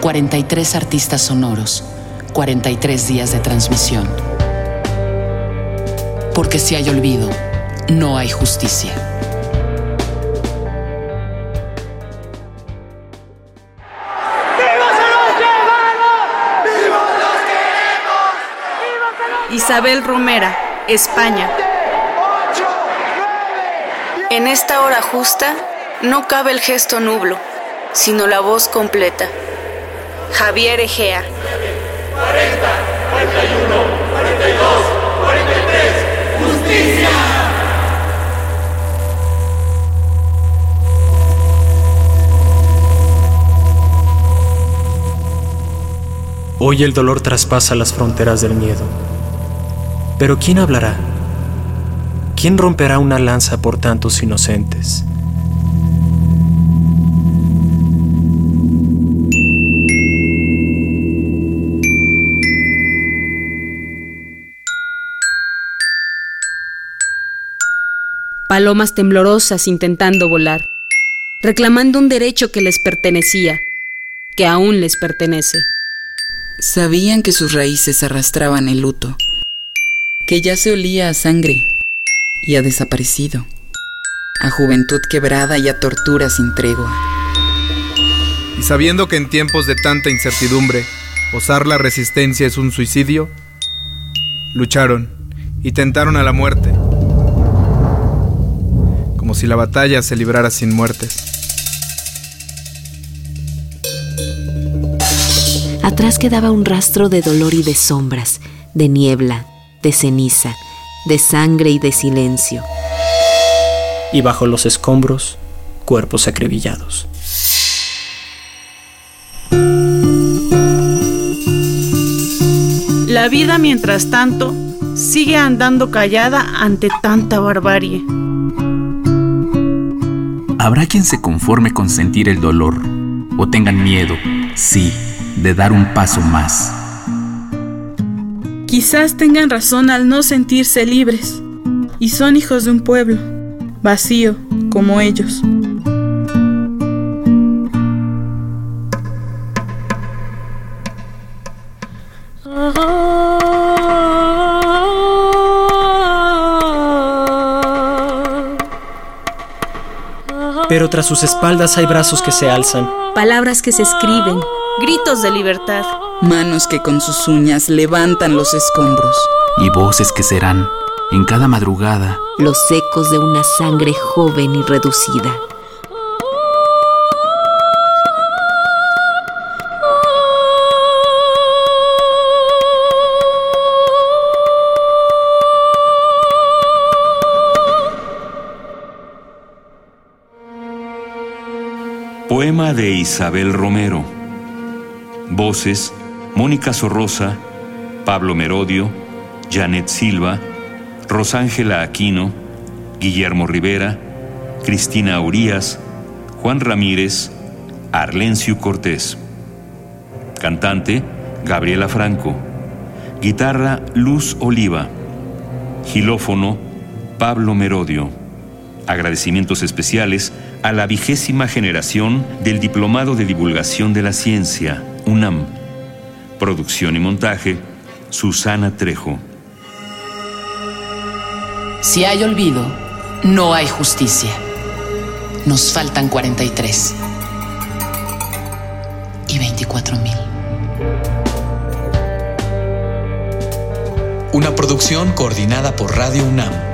43 artistas sonoros, 43 días de transmisión. Porque si hay olvido, no hay justicia. Isabel Romera, España. En esta hora justa no cabe el gesto nublo, sino la voz completa. Javier Egea. 40, 41, 42, 43, justicia. Hoy el dolor traspasa las fronteras del miedo. Pero ¿quién hablará? ¿Quién romperá una lanza por tantos inocentes? Palomas temblorosas intentando volar, reclamando un derecho que les pertenecía, que aún les pertenece. Sabían que sus raíces arrastraban el luto, que ya se olía a sangre y a desaparecido, a juventud quebrada y a tortura sin tregua. Y sabiendo que en tiempos de tanta incertidumbre, osar la resistencia es un suicidio, lucharon y tentaron a la muerte, como si la batalla se librara sin muertes. Atrás quedaba un rastro de dolor y de sombras, de niebla, de ceniza, de sangre y de silencio. Y bajo los escombros, cuerpos acribillados. La vida, mientras tanto, sigue andando callada ante tanta barbarie. Habrá quien se conforme con sentir el dolor o tengan miedo, sí, de dar un paso más. Quizás tengan razón al no sentirse libres y son hijos de un pueblo, vacío como ellos. Pero tras sus espaldas hay brazos que se alzan. Palabras que se escriben, gritos de libertad. Manos que con sus uñas levantan los escombros. Y voces que serán, en cada madrugada, los ecos de una sangre joven y reducida. Poema de Isabel Romero. Voces: Mónica Sorrosa, Pablo Merodio, Janet Silva, Rosángela Aquino, Guillermo Rivera, Cristina Urías, Juan Ramírez, Arlencio Cortés. Cantante: Gabriela Franco. Guitarra: Luz Oliva. Gilófono: Pablo Merodio. Agradecimientos especiales a la vigésima generación del Diplomado de Divulgación de la Ciencia, UNAM. Producción y montaje, Susana Trejo. Si hay olvido, no hay justicia. Nos faltan 43. Y 24 mil. Una producción coordinada por Radio UNAM